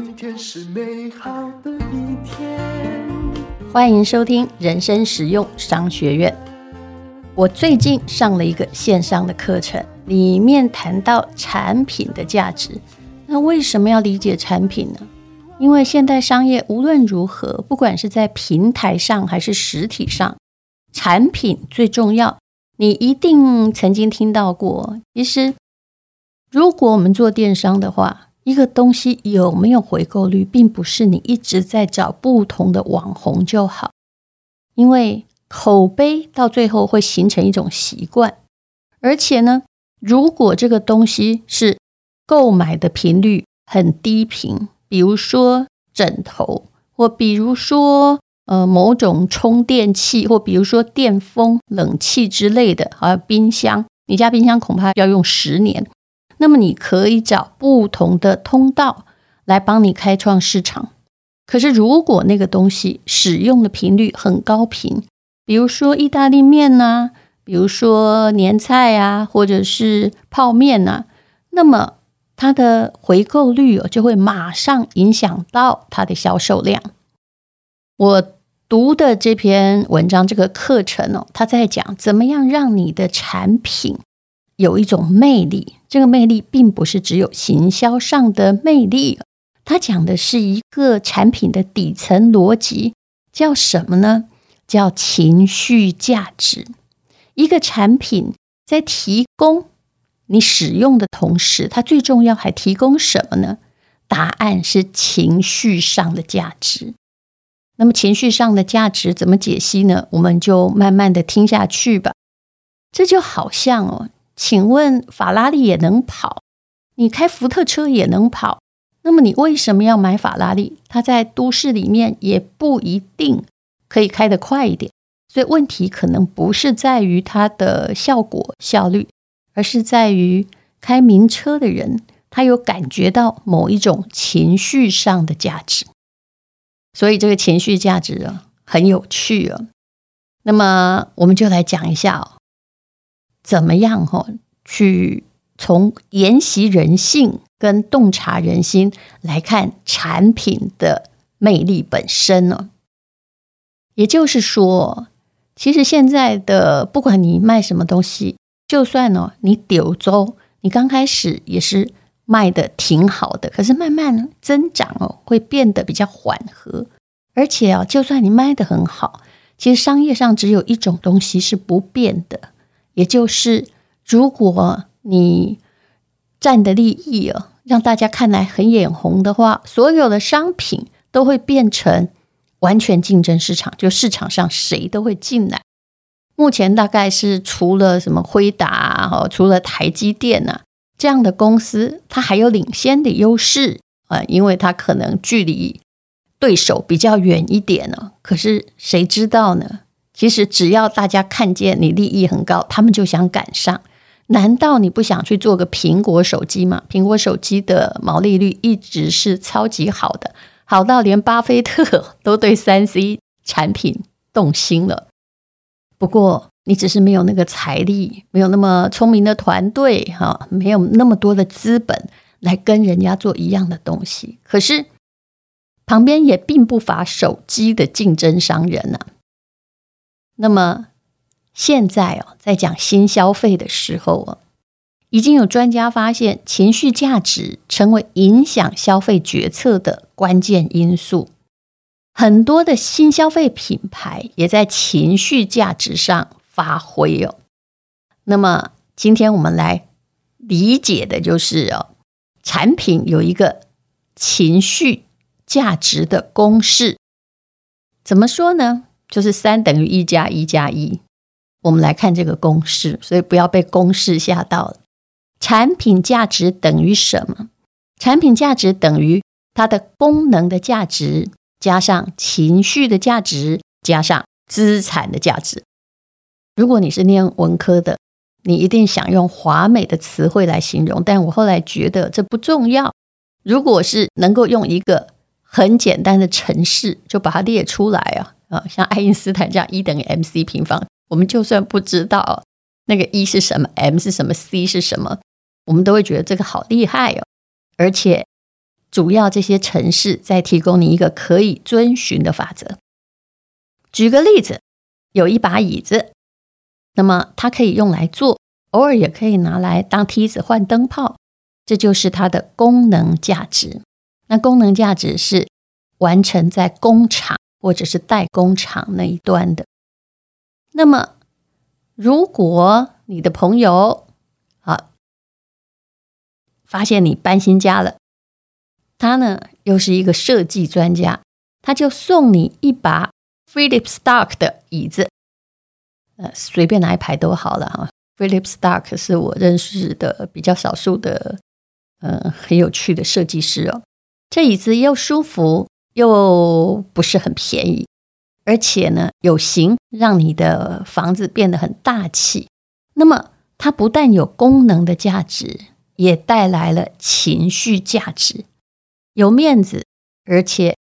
今天是美好的一天。欢迎收听人生实用商学院。我最近上了一个线上的课程，里面谈到产品的价值。那为什么要理解产品呢？因为现代商业无论如何，不管是在平台上还是实体上，产品最重要。你一定曾经听到过，其实如果我们做电商的话，一个东西有没有回购率，并不是你一直在找不同的网红就好，因为口碑到最后会形成一种习惯，而且呢，如果这个东西是购买的频率很低频，比如说枕头，或比如说。呃，某种充电器，或比如说电风、冷气之类的，还有冰箱，你家冰箱恐怕要用十年。那么你可以找不同的通道来帮你开创市场。可是如果那个东西使用的频率很高频，比如说意大利面呐、比如说年菜啊，或者是泡面呐、那么它的回购率哦，就会马上影响到它的销售量。我。读的这篇文章，这个课程哦，他在讲怎么样让你的产品有一种魅力。这个魅力并不是只有行销上的魅力，它讲的是一个产品的底层逻辑，叫什么呢？叫情绪价值。一个产品在提供你使用的同时，它最重要还提供什么呢？答案是情绪上的价值。那么情绪上的价值怎么解析呢？我们就慢慢的听下去吧。这就好像哦，请问法拉利也能跑，你开福特车也能跑，那么你为什么要买法拉利？它在都市里面也不一定可以开得快一点。所以问题可能不是在于它的效果效率，而是在于开名车的人，他有感觉到某一种情绪上的价值。所以这个情绪价值啊，很有趣啊。那么我们就来讲一下哦，怎么样哈，去从研习人性跟洞察人心来看产品的魅力本身呢？也就是说，其实现在的不管你卖什么东西，就算呢你柳州，你刚开始也是。卖的挺好的，可是慢慢增长哦，会变得比较缓和。而且啊，就算你卖的很好，其实商业上只有一种东西是不变的，也就是如果你占的利益啊，让大家看来很眼红的话，所有的商品都会变成完全竞争市场，就市场上谁都会进来。目前大概是除了什么辉达啊，除了台积电啊。这样的公司，它还有领先的优势啊，因为它可能距离对手比较远一点呢。可是谁知道呢？其实只要大家看见你利益很高，他们就想赶上。难道你不想去做个苹果手机吗？苹果手机的毛利率一直是超级好的，好到连巴菲特都对三 C 产品动心了。不过，你只是没有那个财力，没有那么聪明的团队，哈，没有那么多的资本来跟人家做一样的东西。可是旁边也并不乏手机的竞争商人呢。那么现在哦，在讲新消费的时候哦，已经有专家发现，情绪价值成为影响消费决策的关键因素。很多的新消费品牌也在情绪价值上。发挥哦，那么今天我们来理解的就是哦，产品有一个情绪价值的公式，怎么说呢？就是三等于一加一加一。我们来看这个公式，所以不要被公式吓到了。产品价值等于什么？产品价值等于它的功能的价值加上情绪的价值加上资产的价值。如果你是念文科的，你一定想用华美的词汇来形容，但我后来觉得这不重要。如果是能够用一个很简单的程式，就把它列出来啊啊，像爱因斯坦这样一等于 mc 平方，我们就算不知道那个 E 是什么，m 是什么，c 是什么，我们都会觉得这个好厉害哦。而且主要这些城市在提供你一个可以遵循的法则。举个例子，有一把椅子，那么它可以用来坐，偶尔也可以拿来当梯子换灯泡，这就是它的功能价值。那功能价值是完成在工厂或者是代工厂那一端的。那么，如果你的朋友啊发现你搬新家了，他呢又是一个设计专家，他就送你一把 Philip Stark 的椅子，呃，随便哪一排都好了哈。Philip Stark 是我认识的比较少数的，呃，很有趣的设计师哦。这椅子又舒服又不是很便宜，而且呢有型，让你的房子变得很大气。那么它不但有功能的价值，也带来了情绪价值。有面子，而且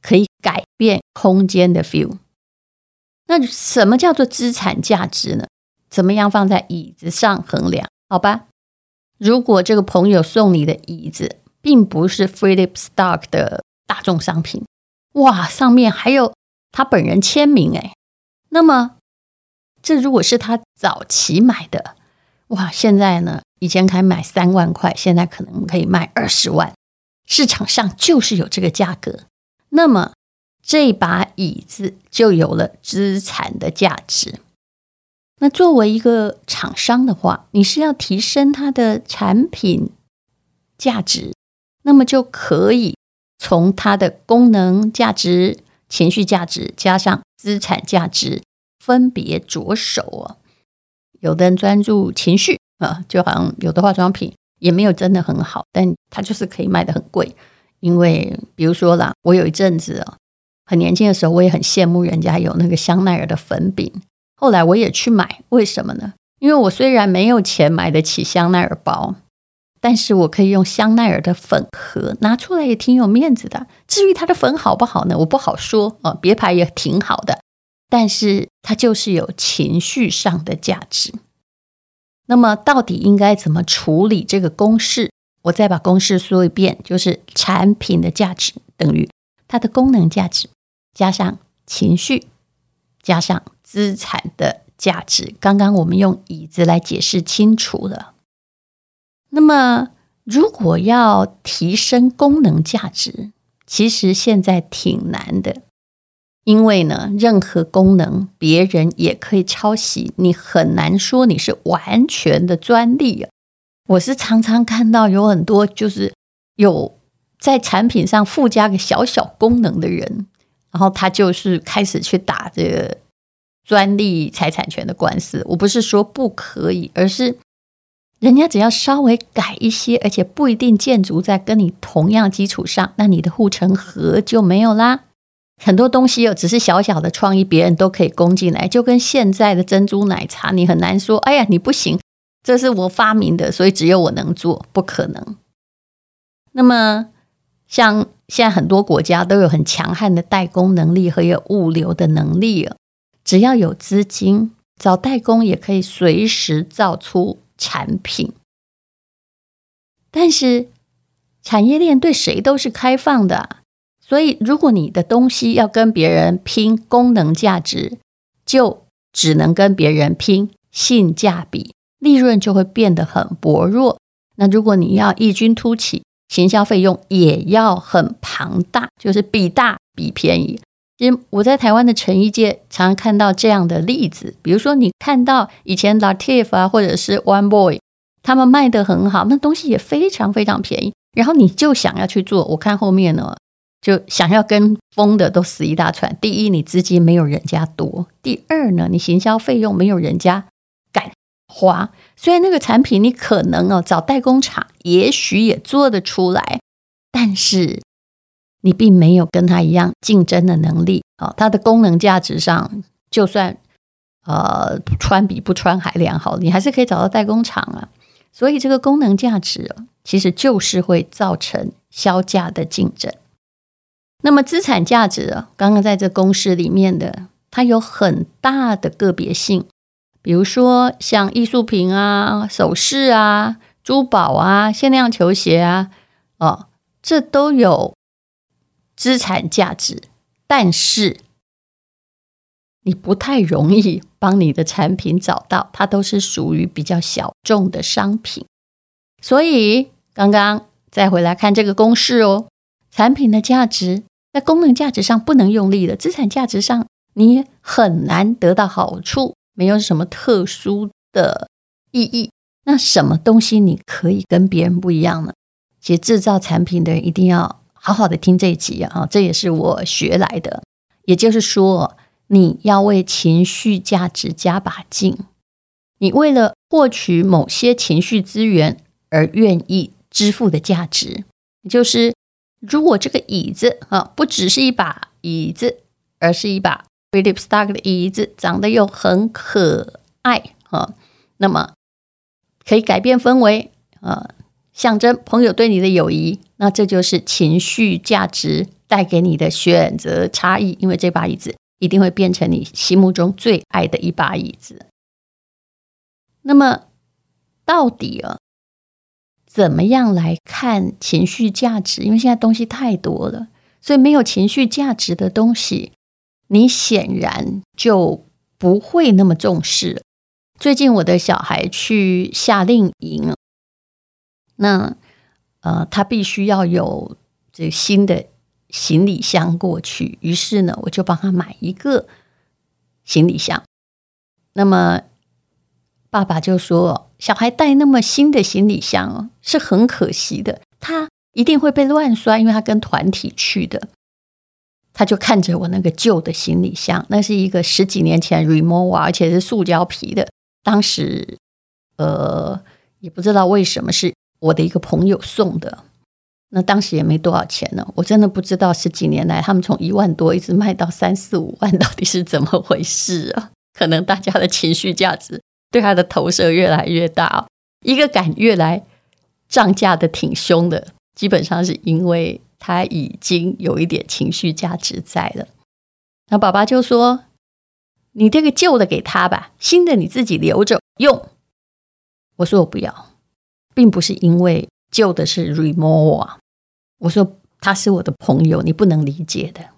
可以改变空间的 feel。那什么叫做资产价值呢？怎么样放在椅子上衡量？好吧，如果这个朋友送你的椅子并不是 Philip Stark 的大众商品，哇，上面还有他本人签名哎，那么这如果是他早期买的，哇，现在呢，以前可以买三万块，现在可能可以卖二十万。市场上就是有这个价格，那么这把椅子就有了资产的价值。那作为一个厂商的话，你是要提升它的产品价值，那么就可以从它的功能价值、情绪价值加上资产价值分别着手哦。有的人专注情绪啊，就好像有的化妆品。也没有真的很好，但它就是可以卖得很贵。因为比如说啦，我有一阵子啊，很年轻的时候，我也很羡慕人家有那个香奈儿的粉饼。后来我也去买，为什么呢？因为我虽然没有钱买得起香奈儿包，但是我可以用香奈儿的粉盒拿出来，也挺有面子的。至于它的粉好不好呢？我不好说啊，别牌也挺好的，但是它就是有情绪上的价值。那么，到底应该怎么处理这个公式？我再把公式说一遍，就是产品的价值等于它的功能价值加上情绪加上资产的价值。刚刚我们用椅子来解释清楚了。那么，如果要提升功能价值，其实现在挺难的。因为呢，任何功能别人也可以抄袭，你很难说你是完全的专利啊。我是常常看到有很多就是有在产品上附加个小小功能的人，然后他就是开始去打这个专利财产权的官司。我不是说不可以，而是人家只要稍微改一些，而且不一定建筑在跟你同样基础上，那你的护城河就没有啦。很多东西又只是小小的创意，别人都可以攻进来，就跟现在的珍珠奶茶，你很难说，哎呀，你不行，这是我发明的，所以只有我能做，不可能。那么，像现在很多国家都有很强悍的代工能力和有物流的能力，只要有资金，找代工也可以随时造出产品。但是，产业链对谁都是开放的。所以，如果你的东西要跟别人拼功能价值，就只能跟别人拼性价比，利润就会变得很薄弱。那如果你要异军突起，行销费用也要很庞大，就是比大比便宜。因为我在台湾的成衣界常常看到这样的例子，比如说你看到以前 Lativ 啊，或者是 One Boy，他们卖得很好，那东西也非常非常便宜，然后你就想要去做。我看后面呢。就想要跟风的都死一大串。第一，你资金没有人家多；第二呢，你行销费用没有人家敢花。虽然那个产品你可能哦找代工厂，也许也做得出来，但是你并没有跟他一样竞争的能力。哦，它的功能价值上，就算呃穿比不穿还良好，你还是可以找到代工厂啊。所以这个功能价值其实就是会造成销价的竞争。那么资产价值啊，刚刚在这公式里面的，它有很大的个别性。比如说像艺术品啊、首饰啊、珠宝啊、限量球鞋啊，哦，这都有资产价值，但是你不太容易帮你的产品找到，它都是属于比较小众的商品。所以刚刚再回来看这个公式哦，产品的价值在功能价值上不能用力了，资产价值上你很难得到好处，没有什么特殊的意义。那什么东西你可以跟别人不一样呢？其实制造产品的人一定要好好的听这一集啊，这也是我学来的。也就是说，你要为情绪价值加把劲，你为了获取某些情绪资源而愿意支付的价值，也就是如果这个椅子啊不只是一把椅子，而是一把 Philip Stark 的椅子，长得又很可爱啊，那么。可以改变氛围，啊，象征朋友对你的友谊，那这就是情绪价值带给你的选择差异。因为这把椅子一定会变成你心目中最爱的一把椅子。那么，到底啊，怎么样来看情绪价值？因为现在东西太多了，所以没有情绪价值的东西，你显然就不会那么重视。最近我的小孩去夏令营，那呃，他必须要有这新的行李箱过去，于是呢，我就帮他买一个行李箱。那么爸爸就说：“小孩带那么新的行李箱哦，是很可惜的，他一定会被乱摔，因为他跟团体去的。”他就看着我那个旧的行李箱，那是一个十几年前 remova，而且是塑胶皮的。当时，呃，也不知道为什么是我的一个朋友送的。那当时也没多少钱呢，我真的不知道十几年来他们从一万多一直卖到三四五万，到底是怎么回事啊？可能大家的情绪价值对他的投射越来越大，一个敢越来涨价的挺凶的，基本上是因为他已经有一点情绪价值在了。那爸爸就说。你这个旧的给他吧，新的你自己留着用。我说我不要，并不是因为旧的是 Rimowa。我说他是我的朋友，你不能理解的。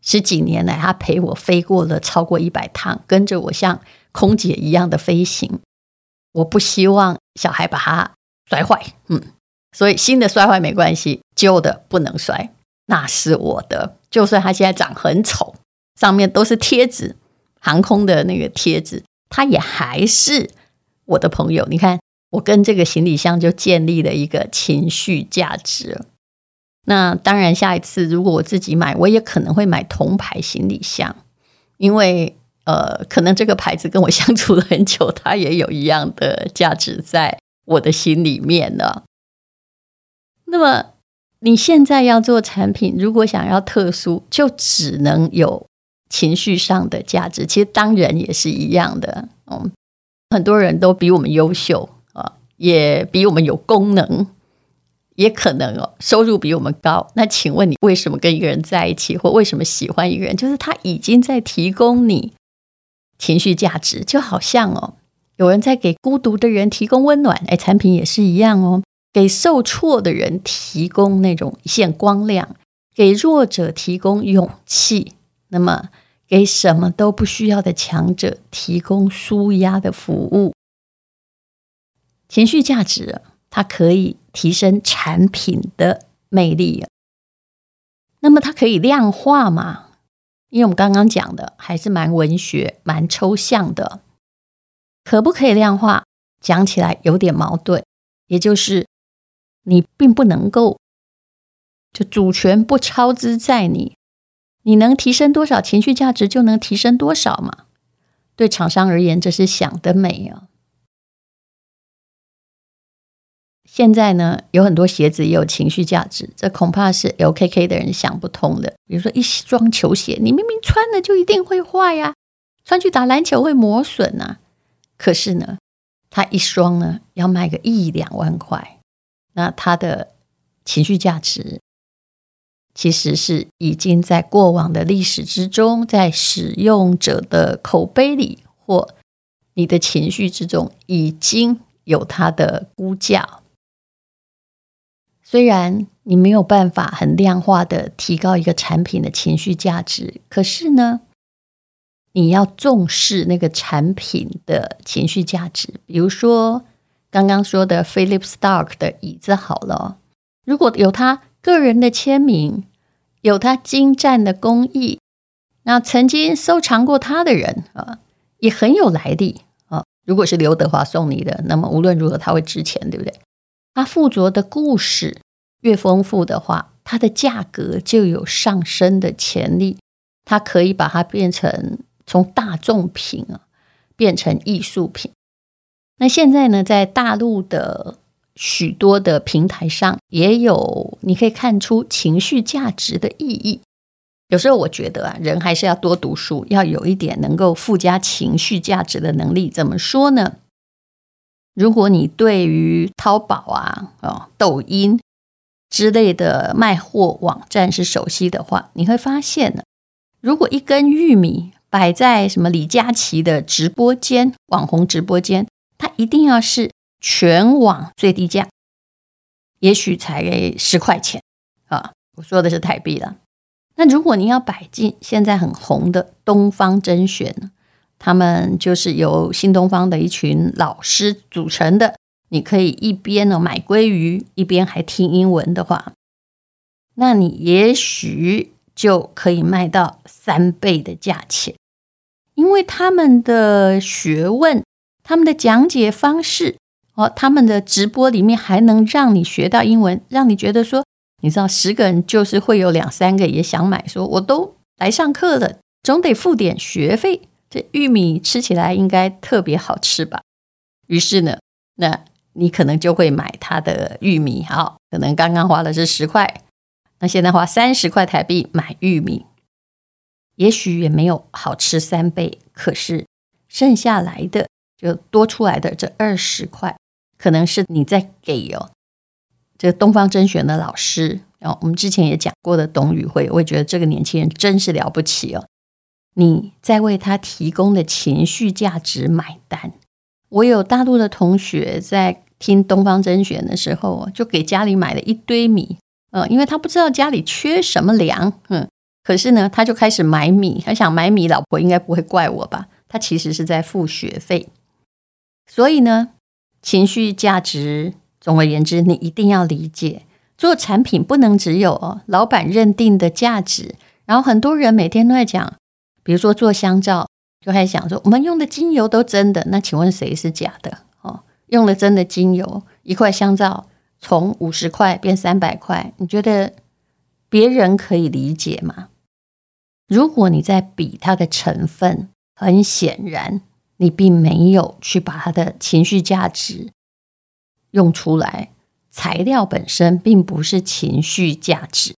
十几年来，他陪我飞过了超过一百趟，跟着我像空姐一样的飞行。我不希望小孩把它摔坏，嗯，所以新的摔坏没关系，旧的不能摔，那是我的。就算他现在长很丑，上面都是贴纸。航空的那个贴纸，他也还是我的朋友。你看，我跟这个行李箱就建立了一个情绪价值。那当然，下一次如果我自己买，我也可能会买同牌行李箱，因为呃，可能这个牌子跟我相处了很久，它也有一样的价值在我的心里面呢。那么你现在要做产品，如果想要特殊，就只能有。情绪上的价值，其实当然也是一样的。嗯，很多人都比我们优秀，也比我们有功能，也可能哦，收入比我们高。那请问你为什么跟一个人在一起，或为什么喜欢一个人？就是他已经在提供你情绪价值，就好像哦，有人在给孤独的人提供温暖，哎，产品也是一样哦，给受挫的人提供那种一线光亮，给弱者提供勇气。那么。给什么都不需要的强者提供舒压的服务，情绪价值它可以提升产品的魅力。那么它可以量化吗？因为我们刚刚讲的还是蛮文学、蛮抽象的，可不可以量化？讲起来有点矛盾，也就是你并不能够，就主权不操之在你。你能提升多少情绪价值，就能提升多少嘛？对厂商而言，这是想得美啊！现在呢，有很多鞋子也有情绪价值，这恐怕是 LKK 的人想不通的。比如说，一双球鞋，你明明穿了就一定会坏呀，穿去打篮球会磨损呐。可是呢，它一双呢要卖个一两万块，那它的情绪价值。其实是已经在过往的历史之中，在使用者的口碑里或你的情绪之中，已经有它的估价。虽然你没有办法很量化的提高一个产品的情绪价值。可是呢，你要重视那个产品的情绪价值。比如说刚刚说的 Philip Stark 的椅子好了，如果有他个人的签名，有他精湛的工艺，那曾经收藏过他的人啊，也很有来历啊。如果是刘德华送你的，那么无论如何他会值钱，对不对？它附着的故事越丰富的话，它的价格就有上升的潜力。它可以把它变成从大众品啊，变成艺术品。那现在呢，在大陆的。许多的平台上也有，你可以看出情绪价值的意义。有时候我觉得啊，人还是要多读书，要有一点能够附加情绪价值的能力。怎么说呢？如果你对于淘宝啊、哦、抖音之类的卖货网站是熟悉的话，你会发现呢，如果一根玉米摆在什么李佳琦的直播间、网红直播间，它一定要是。全网最低价，也许才十块钱啊！我说的是台币了。那如果你要摆进现在很红的东方甄选呢，他们就是由新东方的一群老师组成的。你可以一边呢买鲑鱼，一边还听英文的话，那你也许就可以卖到三倍的价钱，因为他们的学问，他们的讲解方式。哦，他们的直播里面还能让你学到英文，让你觉得说，你知道，十个人就是会有两三个也想买，说我都来上课了，总得付点学费。这玉米吃起来应该特别好吃吧？于是呢，那你可能就会买他的玉米。好，可能刚刚花的是十块，那现在花三十块台币买玉米，也许也没有好吃三倍，可是剩下来的就多出来的这二十块。可能是你在给哦，这东方甄选的老师，然后我们之前也讲过的董宇辉，我也觉得这个年轻人真是了不起哦。你在为他提供的情绪价值买单。我有大陆的同学在听东方甄选的时候，就给家里买了一堆米，嗯，因为他不知道家里缺什么粮，嗯，可是呢，他就开始买米，他想买米，老婆应该不会怪我吧？他其实是在付学费，所以呢。情绪价值，总而言之，你一定要理解，做产品不能只有老板认定的价值。然后很多人每天都在讲，比如说做香皂，就开始想说，我们用的精油都真的，那请问谁是假的？哦，用了真的精油，一块香皂从五十块变三百块，你觉得别人可以理解吗？如果你在比它的成分，很显然。你并没有去把它的情绪价值用出来，材料本身并不是情绪价值。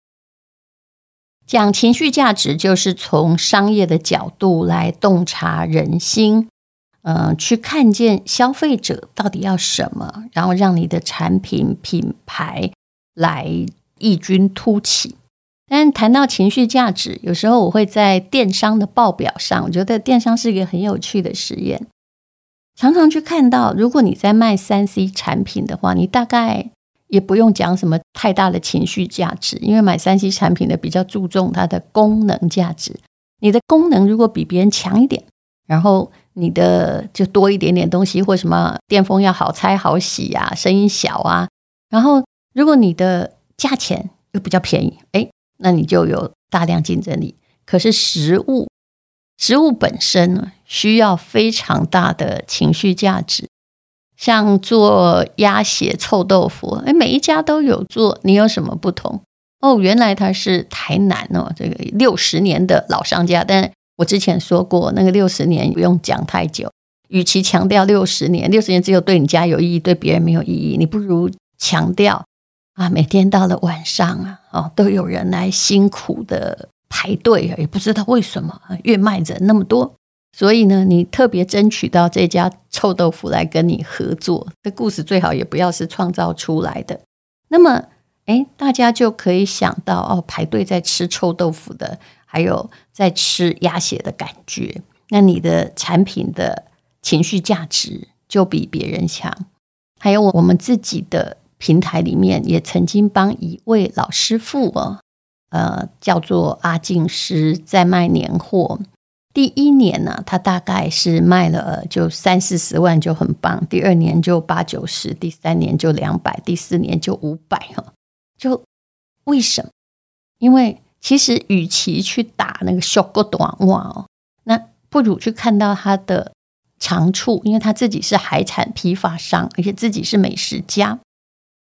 讲情绪价值，就是从商业的角度来洞察人心，嗯、去看见消费者到底要什么，然后让你的产品品牌来异军突起。但谈到情绪价值，有时候我会在电商的报表上，我觉得电商是一个很有趣的实验。常常去看到，如果你在卖三 C 产品的话，你大概也不用讲什么太大的情绪价值，因为买三 C 产品的比较注重它的功能价值。你的功能如果比别人强一点，然后你的就多一点点东西，或什么电风要好拆好洗啊，声音小啊，然后如果你的价钱又比较便宜，诶那你就有大量竞争力。可是食物，食物本身呢，需要非常大的情绪价值。像做鸭血、臭豆腐，诶，每一家都有做，你有什么不同？哦，原来他是台南哦，这个六十年的老商家。但我之前说过，那个六十年不用讲太久，与其强调六十年，六十年只有对你家有意义，对别人没有意义，你不如强调。啊，每天到了晚上啊，哦，都有人来辛苦的排队，也不知道为什么，越卖人那么多。所以呢，你特别争取到这家臭豆腐来跟你合作，这故事最好也不要是创造出来的。那么，诶，大家就可以想到哦，排队在吃臭豆腐的，还有在吃鸭血的感觉。那你的产品的情绪价值就比别人强。还有我们自己的。平台里面也曾经帮一位老师傅哦，呃，叫做阿静师在卖年货。第一年呢，他大概是卖了就三四十万就很棒，第二年就八九十，第三年就两百，第四年就五百哈。就为什么？因为其实与其去打那个小个短袜哦，那不如去看到他的长处，因为他自己是海产批发商，而且自己是美食家。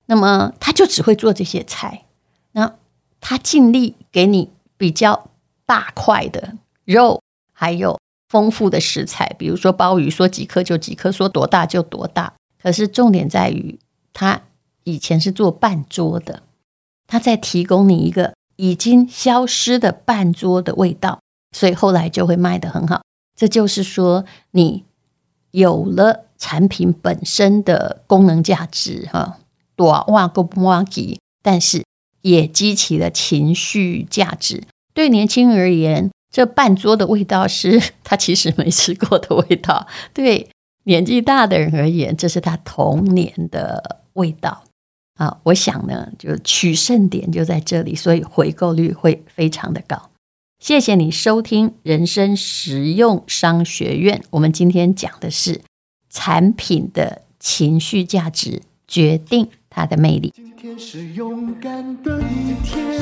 那么他就只会做这些菜，那他尽力给你比较大块的肉，还有丰富的食材，比如说鲍鱼，说几颗就几颗，说多大就多大。可是重点在于，他以前是做半桌的，他在提供你一个已经消失的半桌的味道，所以后来就会卖得很好。这就是说，你有了产品本身的功能价值，哈。多哇个不哇吉，但是也激起了情绪价值。对年轻人而言，这半桌的味道是他其实没吃过的味道；对年纪大的人而言，这是他童年的味道。啊，我想呢，就取胜点就在这里，所以回购率会非常的高。谢谢你收听人生实用商学院。我们今天讲的是产品的情绪价值决定它的魅力。今天是勇敢的一天，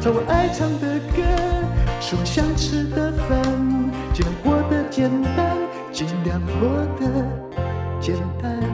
唱我爱唱的歌，吃我想吃的饭。尽量过得简单，尽量过得简单。